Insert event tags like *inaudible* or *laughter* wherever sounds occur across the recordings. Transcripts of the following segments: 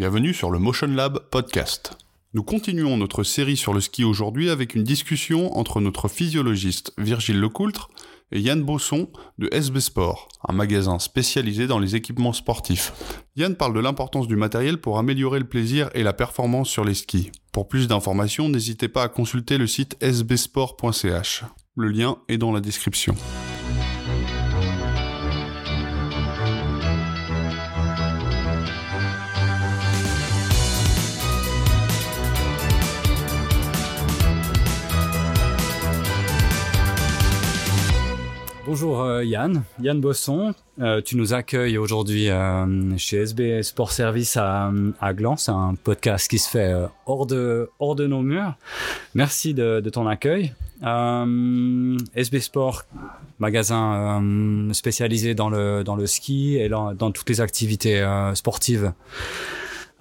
Bienvenue sur le Motion Lab podcast. Nous continuons notre série sur le ski aujourd'hui avec une discussion entre notre physiologiste Virgile Lecoultre et Yann Bosson de SB Sport, un magasin spécialisé dans les équipements sportifs. Yann parle de l'importance du matériel pour améliorer le plaisir et la performance sur les skis. Pour plus d'informations, n'hésitez pas à consulter le site sbsport.ch. Le lien est dans la description. Bonjour euh, Yann, Yann Bosson. Euh, tu nous accueilles aujourd'hui euh, chez SB Sport Service à, à Gland. C'est un podcast qui se fait hors, de, hors de nos murs. Merci de, ton accueil. SB Sport, magasin spécialisé dans le, dans le ski et dans, dans toutes les activités sportives.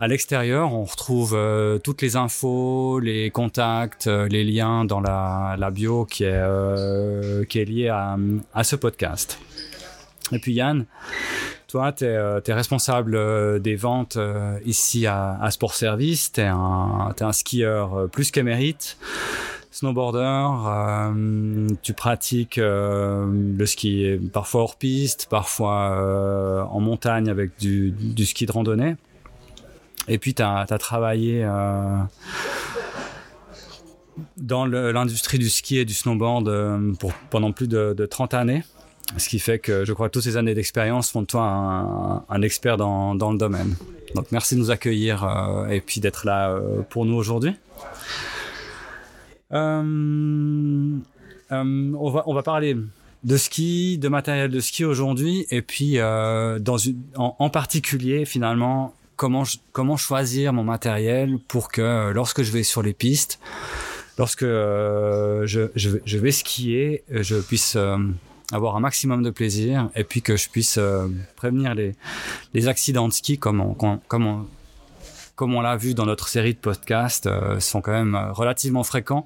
À l'extérieur, on retrouve euh, toutes les infos, les contacts, euh, les liens dans la, bio qui est, euh, qui est liée à, ce podcast. Et puis Yann, toi, tu es, es, responsable des ventes ici à, à Sport Service, tu es, un skieur plus qu'émérite snowboarder, tu pratiques le ski parfois hors piste, parfois en montagne avec du, du, ski de randonnée. Et puis, tu as, travaillé euh, dans l'industrie du ski et du snowboard euh, pendant plus de, 30 années. Ce qui fait que je crois que toutes ces années d'expérience font de toi un, expert dans, le domaine. Donc merci de nous accueillir euh, et puis d'être là pour nous aujourd'hui. on, va, on va parler de ski, de matériel de ski aujourd'hui, et puis dans en, particulier finalement comment choisir mon matériel pour que euh, lorsque je vais sur les pistes, lorsque euh, je, vais skier, euh, je puisse avoir un maximum de plaisir et puis que je puisse prévenir les, accidents de ski comme on, comme on l'a vu dans notre série de podcasts, euh, sont quand même euh, relativement fréquents,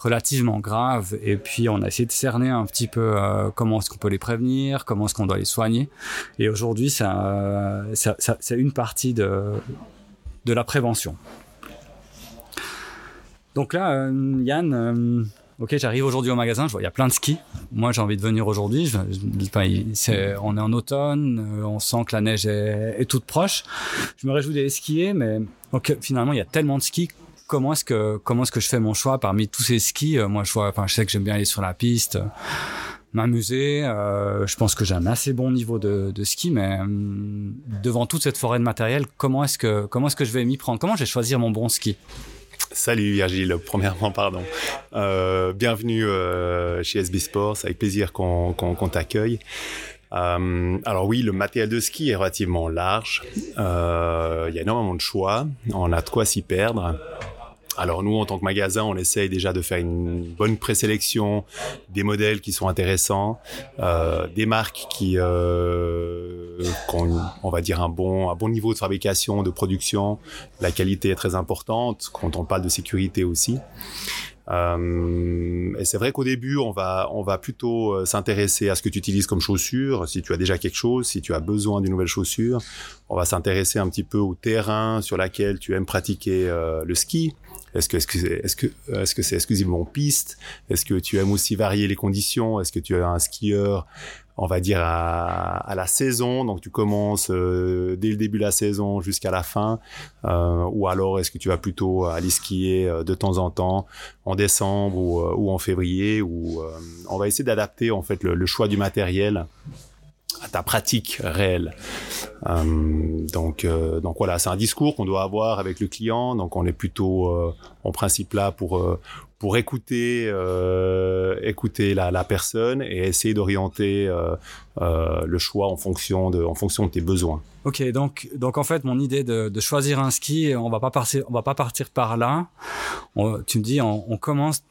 relativement graves. Et puis, on a essayé de cerner un petit peu euh, comment est-ce qu'on peut les prévenir, comment est-ce qu'on doit les soigner. Et aujourd'hui, c'est une partie de la prévention. Donc là, Yann, ok, j'arrive aujourd'hui au magasin, je vois il y a plein de skis. Moi, j'ai envie de venir aujourd'hui. on est en automne, euh, on sent que la neige est, toute proche. Je me réjouis d'aller skier, mais finalement, il y a tellement de skis. Comment est-ce que est-ce que je fais mon choix parmi tous ces skis? Euh, Moi, je sais que j'aime bien aller sur la piste, m'amuser. Euh, je pense que j'ai un assez bon niveau de, ski, mais hum, devant toute cette forêt de matériel, comment est-ce que est-ce que je vais m'y prendre? Comment je vais choisir mon bon ski? Salut Virgile, *laughs* premièrement pardon. Euh, bienvenue euh, chez SB Sports, avec plaisir qu'on t'accueille. Euh, alors oui, le matériel de ski est relativement large. Il y a énormément de choix. On a de quoi s'y perdre. Alors nous, en tant que magasin, on essaye déjà de faire une bonne présélection, des modèles qui sont intéressants, euh, des marques qui euh, ont, on va dire, un bon, un bon niveau de fabrication, de production. La qualité est très importante quand on parle de sécurité aussi. Euh, et c'est vrai qu'au début, on va, on va plutôt euh, s'intéresser à ce que tu utilises comme chaussures. Si tu as déjà quelque chose, si tu as besoin d'une nouvelle chaussure, on va s'intéresser un petit peu au terrain sur lequel tu aimes pratiquer euh, le ski. Est-ce que est-ce que c'est exclusivement piste? Est-ce que tu aimes aussi varier les conditions? Est-ce que tu es un skieur on va dire à, la saison, donc tu commences euh, dès le début de la saison jusqu'à la fin, euh, ou alors est-ce que tu vas plutôt aller skier euh, de temps en temps en décembre ou, en février, on va essayer d'adapter en fait le, choix du matériel ta pratique réelle. donc, donc voilà, c'est un discours qu'on doit avoir avec le client. Donc on est plutôt en principe là pour pour écouter euh, écouter la, la, personne et essayer d'orienter euh, le choix en fonction de en fonction de tes besoins. Ok, donc donc en fait mon idée de, de choisir un ski, on va pas partir on va pas partir par là. tu me dis on, on commence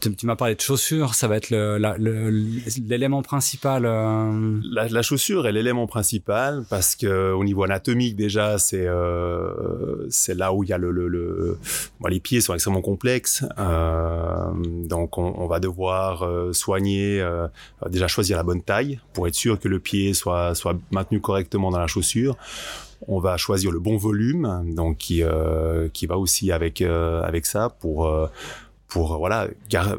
tu, m'as parlé de chaussures, ça va être l'élément principal. Euh... La, la, chaussure est l'élément principal parce que au niveau anatomique déjà, c'est euh, c'est là où il y a le, le, le... Bon, les pieds sont extrêmement complexes, euh, donc on, on, va devoir euh, soigner, euh, déjà choisir la bonne taille pour être sûr que le pied soit soit maintenu correctement dans la chaussure. On va choisir le bon volume, donc qui qui va aussi avec avec ça pour pour voilà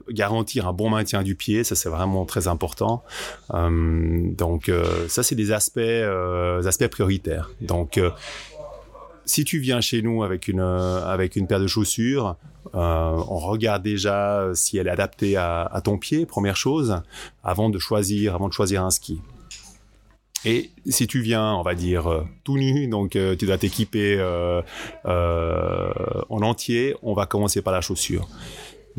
garantir un bon maintien du pied. Ça c'est vraiment très important. Donc ça c'est des aspects aspects prioritaires. Donc si tu viens chez nous avec une avec une paire de chaussures euh, on regarde déjà si elle est adaptée à, ton pied, première chose, avant de choisir, avant de choisir un ski. Et si tu viens, on va dire euh, tout nu, donc euh, tu dois t'équiper en entier, on va commencer par la chaussure.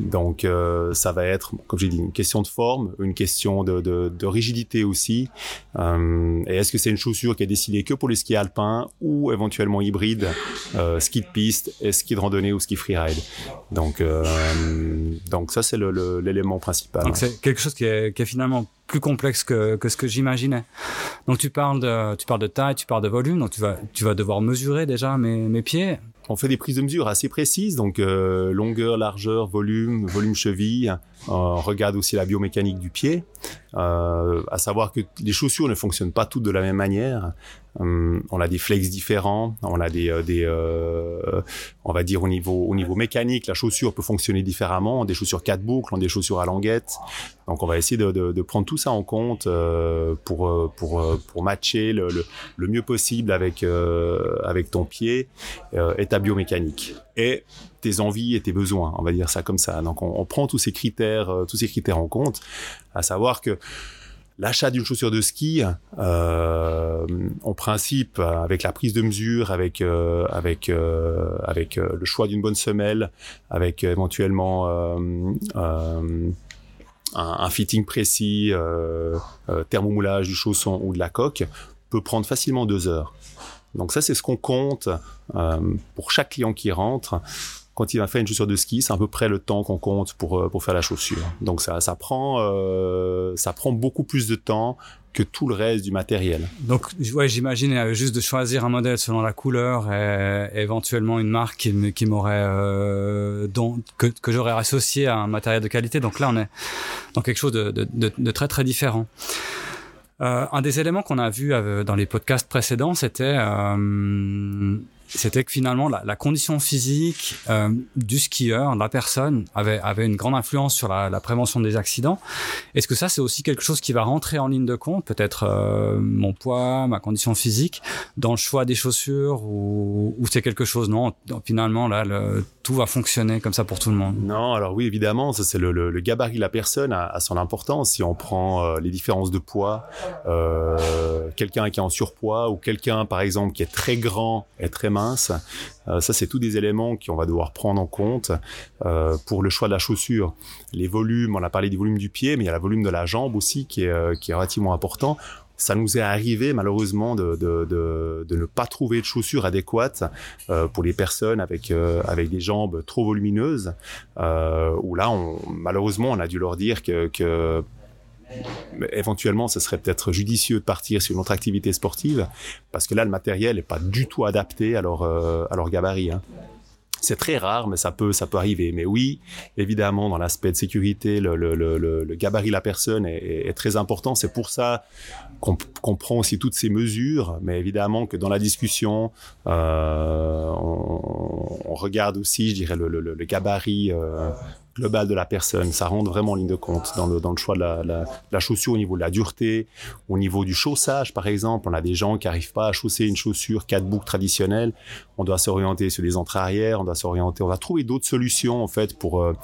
Donc euh, ça va être, comme j'ai dit, une question de forme, une question de, de, de rigidité aussi. Euh, et est-ce que c'est une chaussure qui est destinée que pour les skis alpins ou éventuellement hybride, euh, ski de piste, et ski de randonnée ou ski freeride? Donc euh, donc ça c'est l'élément principal. Donc c'est quelque chose qui est, qui est finalement plus complexe que, que ce que j'imaginais. Donc tu parles de tu parles de taille, tu parles de volume, donc tu vas tu vas devoir mesurer déjà mes, mes pieds on fait des prises de mesure assez précises, donc euh, longueur, largeur, volume, volume cheville. On regarde aussi la biomécanique du pied, euh, à savoir que les chaussures ne fonctionnent pas toutes de la même manière. Hum, on a des flex différents, on a des, euh, euh, on va dire au niveau au niveau mécanique, la chaussure peut fonctionner différemment. Des chaussures quatre boucles, on des chaussures à languette. Donc on va essayer de, prendre tout ça en compte euh, pour matcher le, le, mieux possible avec avec ton pied et ta biomécanique et tes envies et tes besoins. On va dire ça comme ça. Donc on, prend tous ces critères tous ces critères en compte, à savoir que L'achat d'une chaussure de ski, euh, en principe, avec la prise de mesure, avec euh, avec euh, avec euh, le choix d'une bonne semelle, avec éventuellement un, un, fitting précis, thermomoulage du chausson ou de la coque, peut prendre facilement deux heures. Donc ça, c'est ce qu'on compte pour chaque client qui rentre quand il va faire une chaussure de ski, c'est à peu près le temps qu'on compte pour, euh, pour faire la chaussure. Donc ça, ça, prend, euh, ça prend beaucoup plus de temps que tout le reste du matériel. Donc, ouais, j'imagine euh, juste de choisir un modèle selon la couleur et, éventuellement une marque qui, qui m'aurait, euh, que, que j'aurais associé à un matériel de qualité. Donc là, on est dans quelque chose de, de, de très très différent. Euh, un des éléments qu'on a vu dans les podcasts précédents, c'était euh, c'était que finalement la, condition physique euh, du skieur, de la personne, avait, avait une grande influence sur la, prévention des accidents. Est-ce que ça, c'est aussi quelque chose qui va rentrer en ligne de compte, peut-être euh, mon poids, ma condition physique, dans le choix des chaussures, ou, c'est quelque chose non? Finalement, là, tout va fonctionner comme ça pour tout le monde. Non, alors oui, évidemment, ça c'est le, gabarit de la personne a, son importance. Si on prend euh, les différences de poids, quelqu'un qui est en surpoids ou quelqu'un, par exemple, qui est très grand et très mince, euh, ça c'est tous des éléments qu'on va devoir prendre en compte euh, pour le choix de la chaussure. Les volumes, on a parlé du volume du pied, mais il y a le volume de la jambe aussi qui est, euh, qui est relativement important ça nous est arrivé malheureusement de, ne pas trouver de chaussures adéquates pour les personnes avec des jambes trop volumineuses. Euh, où là, on, malheureusement, on a dû leur dire que éventuellement, ce serait peut-être judicieux de partir sur une autre activité sportive, parce que là, le matériel n'est pas du tout adapté à leur, euh, gabarit. Hein. C'est très rare, mais ça peut, arriver. Mais oui, évidemment, dans l'aspect de sécurité, le, gabarit de la personne est, très important. C'est pour ça qu'on qu prend aussi toutes ces mesures. Mais évidemment que dans la discussion, euh, on, on, regarde aussi, je dirais, le, gabarit euh, global de la personne. Ça rentre vraiment en ligne de compte dans le, dans le choix de la, la, chaussure au niveau de la dureté, au niveau du chaussage, par exemple. On a des gens qui n'arrivent pas à chausser une chaussure quatre boucles traditionnelle. On doit s'orienter sur des entrées arrière, on doit s'orienter, on va trouver d'autres solutions, en fait, pour, euh,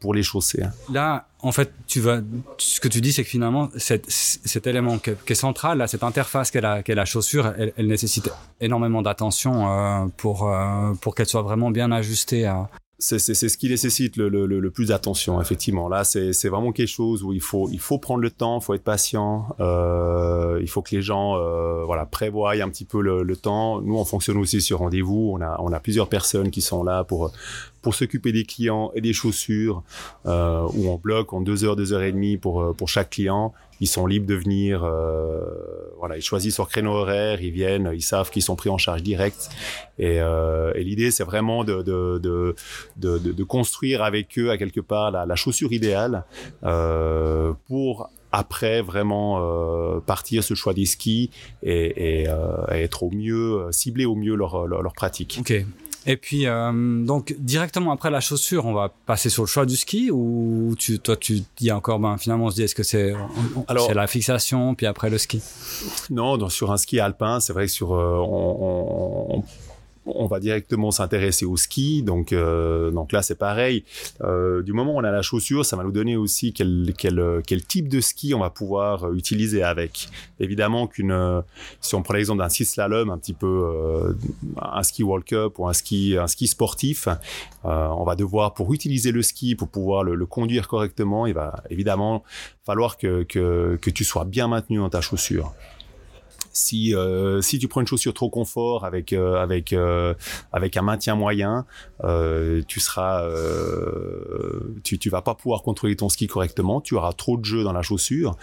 pour les chausser. Hein. Là, en fait, tu vas, ce que tu dis, c'est que finalement, cet, cet élément qui est, central, là, cette interface qu'est la, la chaussure, elle, nécessite énormément d'attention euh, pour, euh, pour qu'elle soit vraiment bien ajustée c'est ce qui nécessite le, le, le plus d'attention, effectivement. Là, c'est vraiment quelque chose où il faut, il faut prendre le temps, il faut être patient, euh, il faut que les gens euh, voilà, prévoient un petit peu le, le, temps. Nous, on fonctionne aussi sur rendez-vous. On a, on a plusieurs personnes qui sont là pour, pour s'occuper des clients et des chaussures, euh, où on bloque en deux heures, deux heures et demie pour, euh, pour chaque client. Ils sont libres de venir, euh, voilà, ils choisissent leur créneau horaire, ils viennent, ils savent qu'ils sont pris en charge direct. Et, euh, et l'idée, c'est vraiment de de, de, construire avec eux, à quelque part, la, chaussure idéale pour après vraiment partir ce choix des skis et, être au mieux cibler au mieux leur, leur, pratique. Ok. Et puis, donc, directement après la chaussure, on va passer sur le choix du ski ou tu, toi, tu dis encore, ben, finalement, on se dit, est-ce que c'est c'est la fixation, puis après le ski? Non, sur un ski alpin, c'est vrai que sur, on, on va directement s'intéresser au ski. Donc, euh, donc là, c'est pareil. Euh, du moment où on a la chaussure, ça va nous donner aussi quel, quel, quel type de ski on va pouvoir euh, utiliser avec. Évidemment qu'une, si on prend l'exemple d'un ski slalom, un petit peu un ski World Cup ou un ski, un ski sportif, on va devoir pour utiliser le ski, pour pouvoir le, le, conduire correctement, il va évidemment falloir que, que, que tu sois bien maintenu dans ta chaussure. Si euh, si tu prends une chaussure trop confort avec euh, avec euh, avec un maintien moyen, tu seras tu tu vas pas pouvoir contrôler ton ski correctement. Tu auras trop de jeu dans la chaussure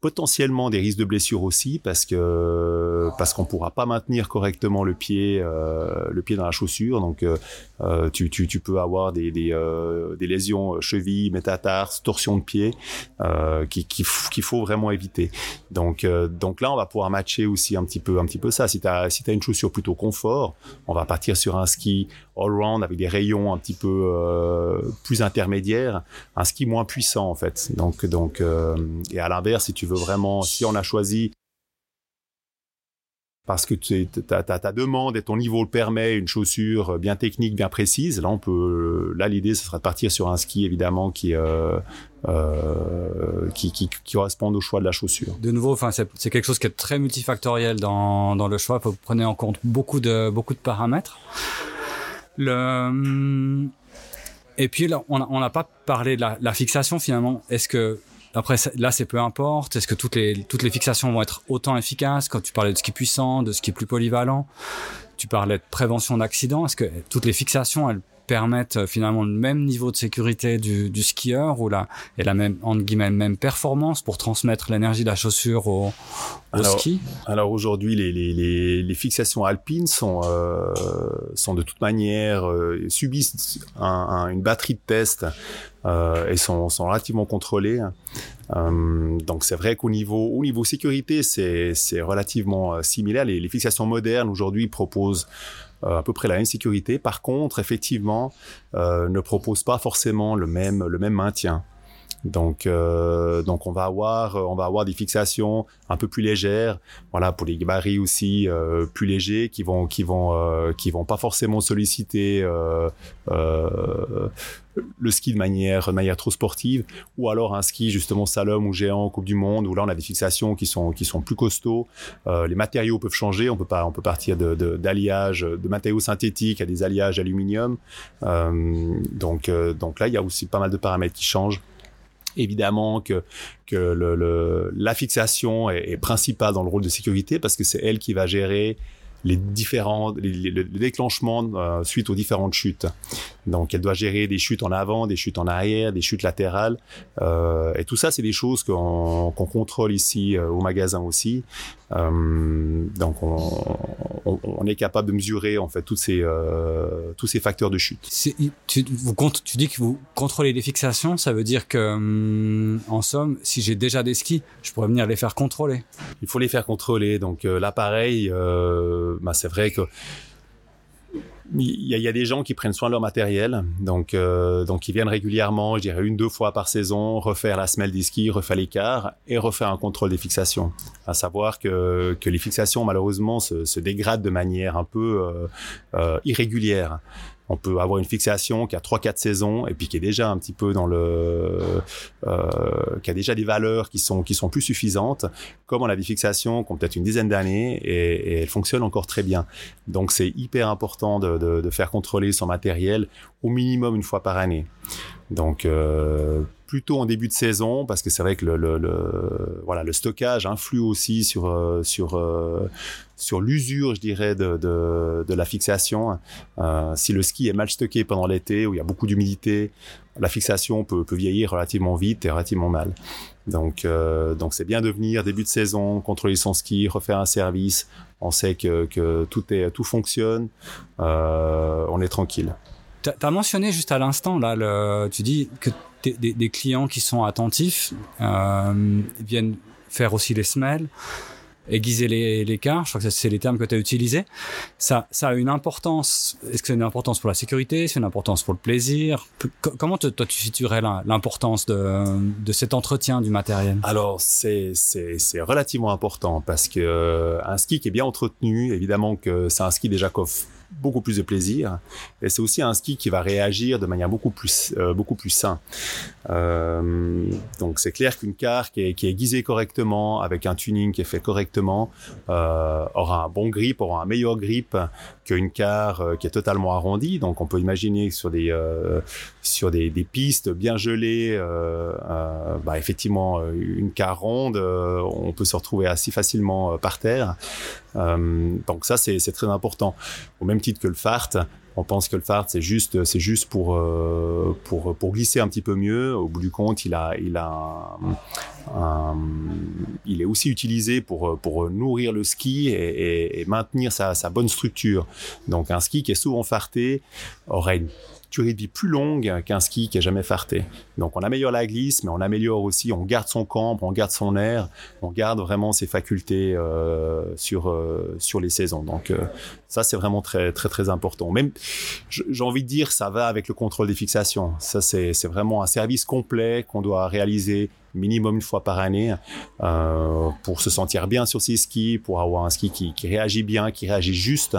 potentiellement des risques de blessure aussi parce que parce qu'on pourra pas maintenir correctement le pied le pied dans la chaussure donc euh tu, tu, tu, peux avoir des des, euh, des lésions cheville métatarse torsion de pied euh, qui qu'il faut vraiment éviter donc donc là on va pouvoir matcher aussi un petit peu un petit peu ça si tu as si as une chaussure plutôt confort on va partir sur un ski all-round avec des rayons un petit peu euh, plus intermédiaires, un ski moins puissant en fait. Donc, donc euh, et à l'inverse, si tu veux vraiment, si on a choisi parce que ta, ta, demande et ton niveau le permet, une chaussure bien technique, bien précise. Là, on peut, là, l'idée, ce sera de partir sur un ski évidemment qui, euh, euh, qui, qui, qui correspond au choix de la chaussure. De nouveau, c'est quelque chose qui est très multifactoriel dans, le choix. Vous prenez en compte beaucoup de beaucoup de paramètres. Le... Et puis on n'a pas parlé de la, fixation finalement. Est-ce que après là c'est peu importe. Est-ce que toutes les toutes les fixations vont être autant efficaces? Quand tu parlais de ski puissant, de ski plus polyvalent Tu parlais de prévention d'accidents. Est-ce que toutes les fixations elles permettent euh, finalement le même niveau de sécurité du, du skieur ou la et la même entre guillemets même performance pour transmettre l'énergie de la chaussure au, au alors, ski? Alors aujourd'hui, les, les, les, les, fixations alpines sont euh, sont de toute manière euh, subissent un, un, une batterie de tests et sont, sont relativement contrôlées. Euh, donc c'est vrai qu'au niveau au niveau sécurité, c'est relativement euh, similaire. Les, les fixations modernes aujourd'hui proposent euh, à peu près la même sécurité. Par contre, effectivement, euh, ne propose pas forcément le même le même maintien. Donc, euh, donc on va avoir, on va avoir des fixations un peu plus légères, voilà, pour les gabarits aussi euh, plus légers, qui vont, qui vont, euh, qui vont pas forcément solliciter euh, euh, le ski de manière, de manière trop sportive, ou alors un ski justement slalom ou géant Coupe du Monde, où là on a des fixations qui sont, qui sont plus costauds. Euh, les matériaux peuvent changer, on peut pas, on peut partir de, d'alliages, de, de, matériaux synthétiques à des alliages aluminium. donc, donc là il y a aussi pas mal de paramètres qui changent évidemment que que le, la fixation est, principale dans le rôle de sécurité parce que c'est elle qui va gérer les différents les, le déclenchement euh, suite aux différentes chutes. Donc elle doit gérer des chutes en avant, des chutes en arrière, des chutes latérales euh, et tout ça c'est des choses qu'on qu'on contrôle ici euh, au magasin aussi. Euh, donc on, on, on, est capable de mesurer en fait tous ces euh, tous ces facteurs de chute. Tu, vous tu dis que vous contrôlez les fixations, ça veut dire que hum, en somme, si j'ai déjà des skis, je pourrais venir les faire contrôler. Il faut les faire contrôler. Donc euh, l'appareil, euh, bah, c'est vrai que il y, a, des gens qui prennent soin de leur matériel, donc euh, donc ils viennent régulièrement, je dirais une deux fois par saison, refaire la semelle des skis, refaire l'écart et refaire un contrôle des fixations. À savoir que les fixations malheureusement se, se dégradent de manière un peu euh, euh, irrégulière on peut avoir une fixation qui a trois quatre saisons et puis qui est déjà un petit peu dans le euh, qui a déjà des valeurs qui sont qui sont plus suffisantes. Comme on a des fixations qui ont peut-être une dizaine d'années et, et elles fonctionnent encore très bien. Donc c'est hyper important de, de, de, faire contrôler son matériel au minimum une fois par année. Donc euh, plutôt en début de saison parce que c'est vrai que le, le, voilà le stockage influe aussi sur euh, sur euh, sur l'usure je dirais de, de, la fixation. Euh, si le ski est mal stocké pendant l'été où il y a beaucoup d'humidité la fixation peut, peut vieillir relativement vite et relativement mal. Donc donc c'est bien de venir début de saison contrôler son ski refaire un service. On sait que, que tout est tout fonctionne. On est tranquille. Tu mentionné juste à l'instant là tu dis que des, des, des, clients qui sont attentifs euh, viennent faire aussi les semelles aiguiser l'écart, je crois que c'est les termes que tu as utilisés, ça, ça a une importance. Est-ce que c'est une importance pour la sécurité? C'est une importance pour le plaisir? Comment toi tu situerais l'importance de, de cet entretien du matériel? Alors c'est relativement important parce que euh, un ski qui est bien entretenu, évidemment que c'est un ski déjà qu'offre beaucoup plus de plaisir. Et c'est aussi un ski qui va réagir de manière beaucoup plus, euh, beaucoup plus sain. Euh, donc c'est clair qu'une car qui est, qui est aiguisée correctement, avec un tuning qui est fait correctement, euh, aura un bon grip, aura un meilleur grip qu'une car euh, qui est totalement arrondie. Donc on peut imaginer sur des, euh, sur des, des, pistes bien gelées, euh, bah effectivement une car ronde, on peut se retrouver assez facilement par terre. donc ça c'est très important. Même titre que le fart, on pense que le fart c'est juste c'est juste pour euh, pour pour glisser un petit peu mieux. Au bout du compte il a il a il est aussi utilisé pour pour nourrir le ski et, et, maintenir sa, sa bonne structure. Donc un ski qui est souvent farté aurait une durée de vie plus longue qu'un ski qui est jamais farté. Donc on améliore la glisse, mais on améliore aussi, on garde son cambre, on garde son air, on garde vraiment ses facultés euh, sur euh, sur les saisons. Donc euh, ça c'est vraiment très très important. Même j'ai envie de dire ça va avec le contrôle des fixations. Ça c'est vraiment un service complet qu'on doit réaliser minimum une fois par année euh, pour se sentir bien sur ses skis, pour avoir un ski qui, réagit bien, qui réagit juste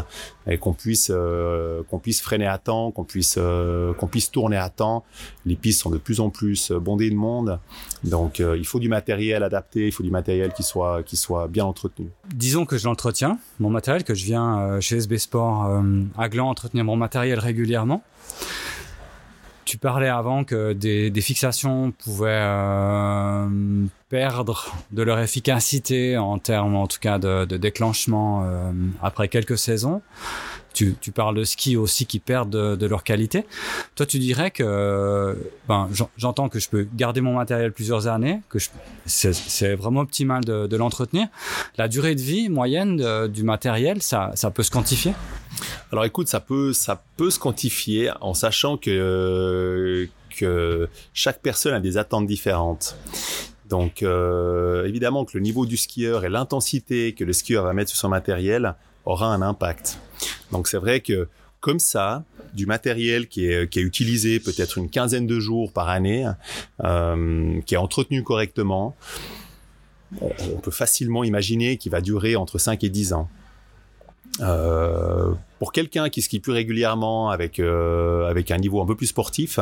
et qu'on puisse euh, qu'on puisse freiner à temps, qu'on puisse euh, qu'on puisse tourner à temps. Les pistes sont de plus en plus bondées de monde, donc il faut du matériel adapté, il faut du matériel qui soit qui soit bien entretenu. Disons que je l'entretiens, mon matériel que je viens chez SB Sport à Gland entretenir mon matériel régulièrement tu parlais avant que des, des fixations pouvaient euh, perdre de leur efficacité en termes, en tout cas, de, de déclenchement euh, après quelques saisons. Tu, tu, parles de ski aussi qui perdent de, de, leur qualité. Toi, tu dirais que, ben, j'entends que je peux garder mon matériel plusieurs années, que c'est vraiment optimal de, de l'entretenir. La durée de vie moyenne de, du matériel, ça, ça peut se quantifier? Alors écoute, ça peut, ça peut se quantifier en sachant que, que chaque personne a des attentes différentes. Donc euh, évidemment que le niveau du skieur et l'intensité que le skieur va mettre sur son matériel aura un impact. Donc c'est vrai que comme ça, du matériel qui est, qui est utilisé peut-être une quinzaine de jours par année, euh, qui est entretenu correctement, on, peut facilement imaginer qu'il va durer entre 5 et 10 ans. Euh, pour quelqu'un qui skie plus régulièrement avec euh, avec un niveau un peu plus sportif,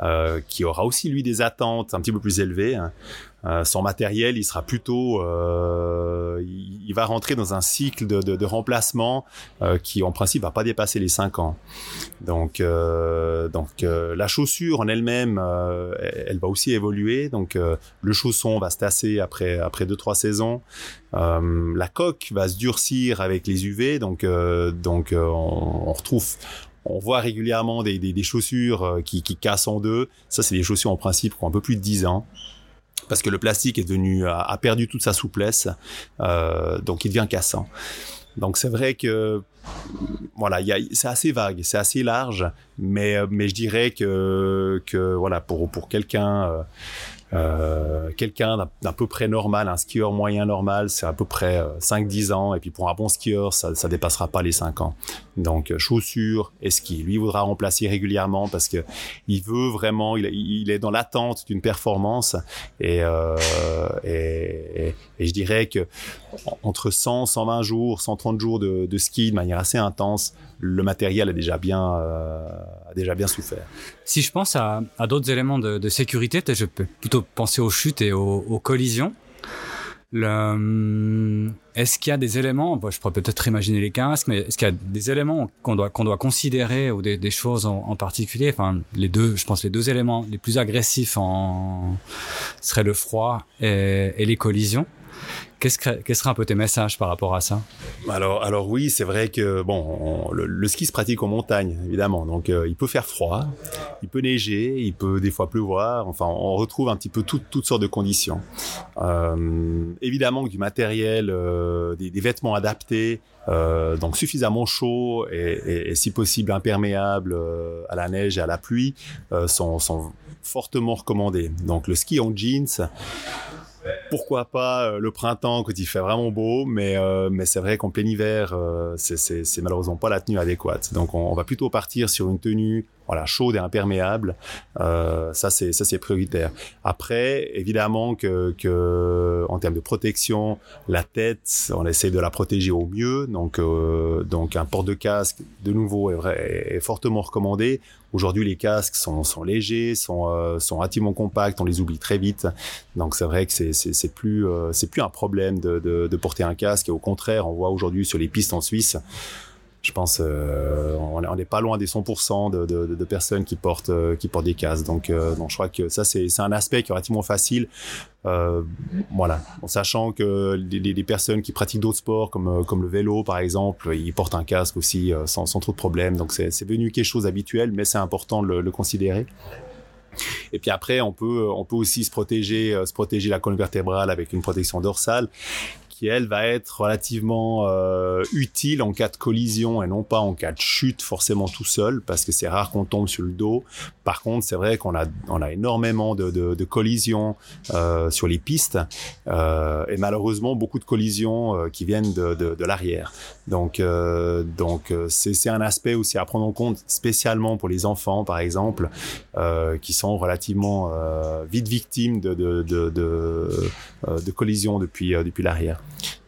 euh, qui aura aussi lui des attentes un petit peu plus élevées, euh, son matériel, il sera plutôt, il, va rentrer dans un cycle de, remplacement qui, en principe, va pas dépasser les 5 ans. Donc, donc la chaussure en elle-même, elle va aussi évoluer. Donc, le chausson va se tasser après après deux trois saisons. la coque va se durcir avec les UV. Donc, donc on, on retrouve on voit régulièrement des, des, chaussures qui, qui, cassent en deux. Ça, c'est des chaussures en principe qui ont un peu plus de 10 ans parce que le plastique est devenu a, perdu toute sa souplesse, euh, donc il devient cassant. Donc c'est vrai que voilà, c'est assez vague, c'est assez large, mais mais je dirais que que voilà pour pour quelqu'un euh, euh, quelqu'un d'à peu près normal, un skieur moyen normal, c'est à peu près 5-10 euh, ans. Et puis pour un bon skieur, ça, ça dépassera pas les 5 ans. Donc euh, chaussures et ski. Lui, voudra remplacer régulièrement parce que il veut vraiment, il, est dans l'attente d'une performance. Et, je dirais que entre 100, 120 jours, 130 jours de, ski de manière assez intense, le matériel a déjà bien, a déjà bien souffert. Si je pense à, à d'autres éléments de, de sécurité, je peux plutôt penser aux chutes et aux, collisions. Hum, est-ce qu'il y a des éléments, je pourrais peut-être imaginer les casques, mais est-ce qu'il y a des éléments qu'on doit qu'on doit considérer ou des, choses en, particulier? Enfin, les deux, je pense les deux éléments les plus agressifs en seraient le froid et les collisions. Qu'est-ce que, quels seraient un peu tes messages par rapport à ça? Alors, alors oui, c'est vrai que bon, le, ski se pratique en montagne, évidemment. Donc, euh, il peut faire froid, il peut neiger, il peut des fois pleuvoir. Enfin, on retrouve un petit peu toutes sortes de conditions. Euh, évidemment, du matériel, euh, des, vêtements adaptés, donc suffisamment chaud et, si possible imperméable euh, à la neige et à la pluie, sont fortement recommandés. Donc, le ski en jeans pourquoi pas euh, le printemps quand il fait vraiment beau, mais euh, mais c'est vrai qu'en plein hiver, euh, c'est malheureusement pas la tenue adéquate. Donc on, va plutôt partir sur une tenue voilà chaude et imperméable. ça c'est ça c'est prioritaire. Après, évidemment que que en termes de protection, la tête, on essaie de la protéger au mieux. Donc donc un port de casque de nouveau est, vrai, est fortement recommandé. Aujourd'hui, les casques sont, sont légers, sont, euh, sont relativement compacts, on les oublie très vite. Donc c'est vrai que c'est c'est plus euh, c'est plus un problème de, de, de, porter un casque. Et au contraire, on voit aujourd'hui sur les pistes en Suisse, je pense euh, on n'est pas loin des 100% de, personnes qui portent euh, qui portent des casques. Donc, euh, donc je crois que ça c'est un aspect qui est relativement facile. Euh, voilà, en sachant que les, personnes qui pratiquent d'autres sports comme comme le vélo par exemple, ils portent un casque aussi sans, sans trop de problèmes. Donc c'est devenu quelque chose d'habituel, mais c'est important de le, le considérer. Et puis après, on peut, on peut aussi se protéger, se protéger la colonne vertébrale avec une protection dorsale qui elle va être relativement euh, utile en cas de collision et non pas en cas de chute forcément tout seul parce que c'est rare qu'on tombe sur le dos. Par contre, c'est vrai qu'on a on a énormément de, de, de collisions euh, sur les pistes euh, et malheureusement beaucoup de collisions euh, qui viennent de, de, l'arrière. Donc euh, donc c'est c'est un aspect aussi à prendre en compte spécialement pour les enfants par exemple qui sont relativement vite victimes de de de, de, depuis depuis l'arrière.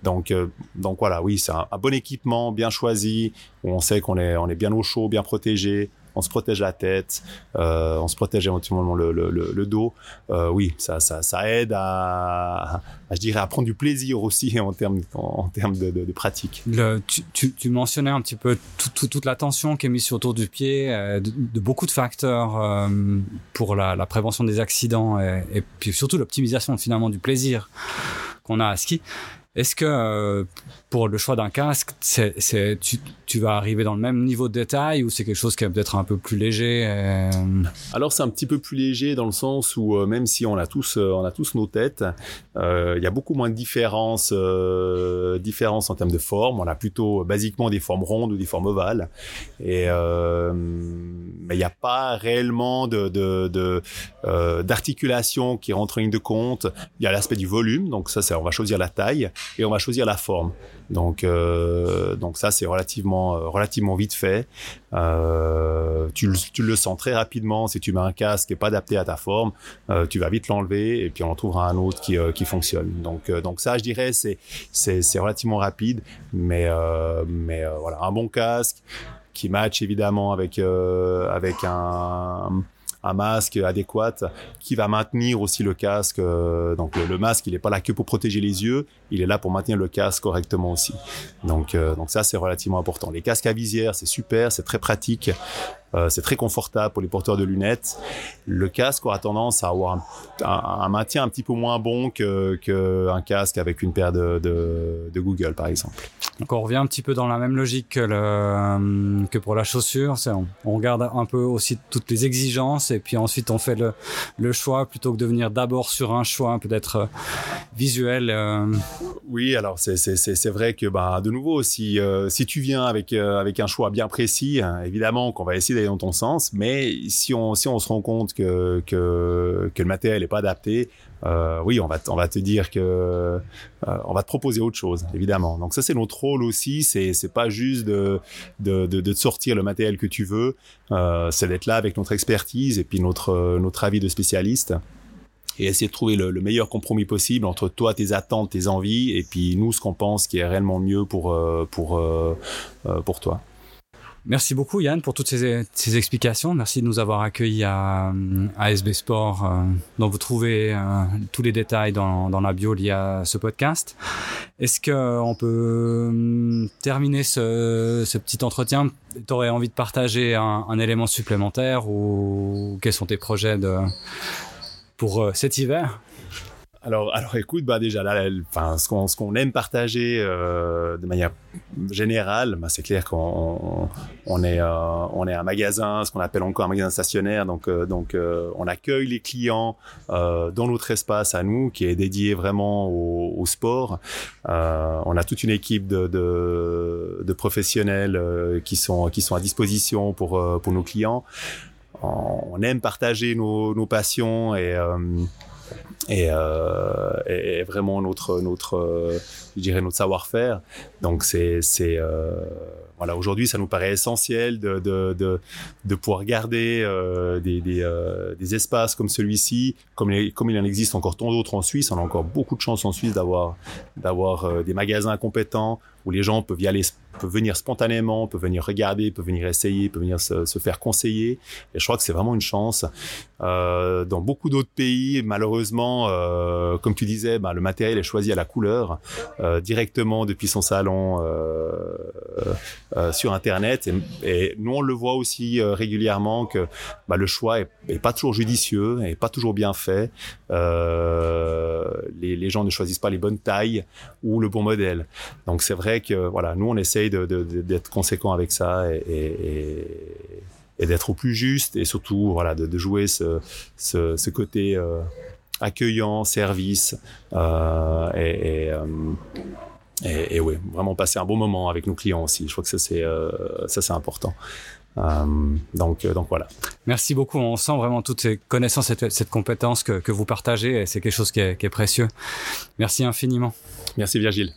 Donc, euh, donc voilà, oui, c'est un, bon équipement, bien choisi, où on sait qu'on est, on est bien au chaud, bien protégé, on se protège la tête, euh, on se protège éventuellement le, le, dos. Euh, oui, ça, ça, ça aide à, je dirais, à prendre du plaisir aussi *laughs* en termes, en, termes de, pratique. Tu, tu, tu, mentionnais un petit peu tout, tout, toute l'attention qui est mise autour du pied, de, beaucoup de facteurs pour la, la, prévention des accidents et, et puis surtout l'optimisation finalement du plaisir qu'on a à ski. Est-ce que euh, pour le choix d'un casque, tu, tu, vas arriver dans le même niveau de détail ou c'est quelque chose qui est peut-être un peu plus léger euh... Alors c'est un petit peu plus léger dans le sens où euh, même si on a tous, euh, on a tous nos têtes, il y a beaucoup moins de différences, différences en termes de forme. On a plutôt basiquement des formes rondes ou des formes ovales, et mais il n'y a pas réellement de, de, de d'articulation qui rentre en ligne de compte. Il y a l'aspect du volume, donc ça c'est on va choisir la taille et on va choisir la forme. Donc, euh, donc ça, c'est relativement, euh, relativement vite fait. Euh, tu, le sens très rapidement. Si tu mets un casque qui n'est pas adapté à ta forme, tu vas vite l'enlever et puis on en trouvera un autre qui, qui fonctionne. Donc, donc ça, je dirais, c'est relativement rapide. Mais, mais voilà, un bon casque qui match évidemment avec, avec un un masque adéquat qui va maintenir aussi le casque. Euh, donc le, masque, il n'est pas là que pour protéger les yeux, il est là pour maintenir le casque correctement aussi. Donc, euh, donc ça, c'est relativement important. Les casques à visière, c'est super, c'est très pratique. Euh, c'est très confortable pour les porteurs de lunettes. Le casque aura tendance à avoir un, un, maintien un petit peu moins bon que, que casque avec une paire de, de, de, Google, par exemple. Donc on revient un petit peu dans la même logique que, le, que pour la chaussure. On, on, regarde un peu aussi toutes les exigences et puis ensuite on fait le, le choix plutôt que de venir d'abord sur un choix peut-être euh, visuel. Euh... Oui, alors c'est vrai que bah, de nouveau, si, euh, si tu viens avec, avec un choix bien précis, hein, évidemment qu'on va essayer dans ton sens, mais si on, si on se rend compte que, que, que le matériel n'est pas adapté, euh, oui, on va, on va te dire que euh, on va te proposer autre chose, évidemment. Donc ça, c'est notre rôle aussi. C'est, c'est pas juste de, de, de, de, sortir le matériel que tu veux. Euh, c'est d'être là avec notre expertise et puis notre, notre avis de spécialiste et essayer de trouver le, le, meilleur compromis possible entre toi, tes attentes, tes envies, et puis nous, ce qu'on pense qui est réellement mieux pour, pour, pour toi. Merci beaucoup Yann pour toutes ces, ces, explications. Merci de nous avoir accueillis à, à SB Sport, euh, dont vous trouvez euh, tous les détails dans, dans, la bio liée à ce podcast. Est-ce qu'on peut euh, terminer ce, ce petit entretien? Tu aurais envie de partager un, un, élément supplémentaire ou quels sont tes projets de, pour cet hiver? Alors, alors écoute, bah déjà là, ce qu'on aime partager euh, de manière générale, bah, c'est clair qu'on on est euh, est un magasin, ce qu'on appelle encore un magasin stationnaire, donc euh, donc on accueille les clients dans notre espace à nous, qui est dédié vraiment au, au sport. on a toute une équipe de de, de professionnels qui sont qui sont à disposition pour pour nos clients. On, aime partager nos, nos passions et et, euh, et, vraiment notre notre euh, je dirais notre savoir-faire. Donc c'est c'est euh, voilà aujourd'hui ça nous paraît essentiel de de de, de pouvoir garder euh, des des, euh, des espaces comme celui-ci. Comme comme il en existe encore tant d'autres en Suisse on a encore beaucoup de chance en Suisse d'avoir d'avoir euh, des magasins compétents où les gens peuvent y aller peuvent venir spontanément, peuvent venir regarder, peuvent venir essayer, peuvent venir se, faire conseiller. Et je crois que c'est vraiment une chance. Euh, dans beaucoup d'autres pays, malheureusement, euh, comme tu disais, bah, le matériel est choisi à la couleur euh, directement depuis son salon sur Internet. Et, nous, on le voit aussi régulièrement que bah, le choix est, est, pas toujours judicieux, et pas toujours bien fait. les, les gens ne choisissent pas les bonnes tailles ou le bon modèle. Donc c'est vrai que voilà, nous on essaye d'être de, de, de conséquent avec ça et, et, et d'être au plus juste et surtout voilà de, de jouer ce, ce, ce côté euh, accueillant, service euh, et, et, euh, et, vraiment passer un bon moment avec nos clients aussi. Je crois que ça c'est ça c'est important. Euh, donc, donc voilà. Merci beaucoup. On sent vraiment toutes ces connaissances, cette, cette compétence que, que vous partagez et c'est quelque chose qui est, qui est précieux. Merci infiniment. Merci Virgile.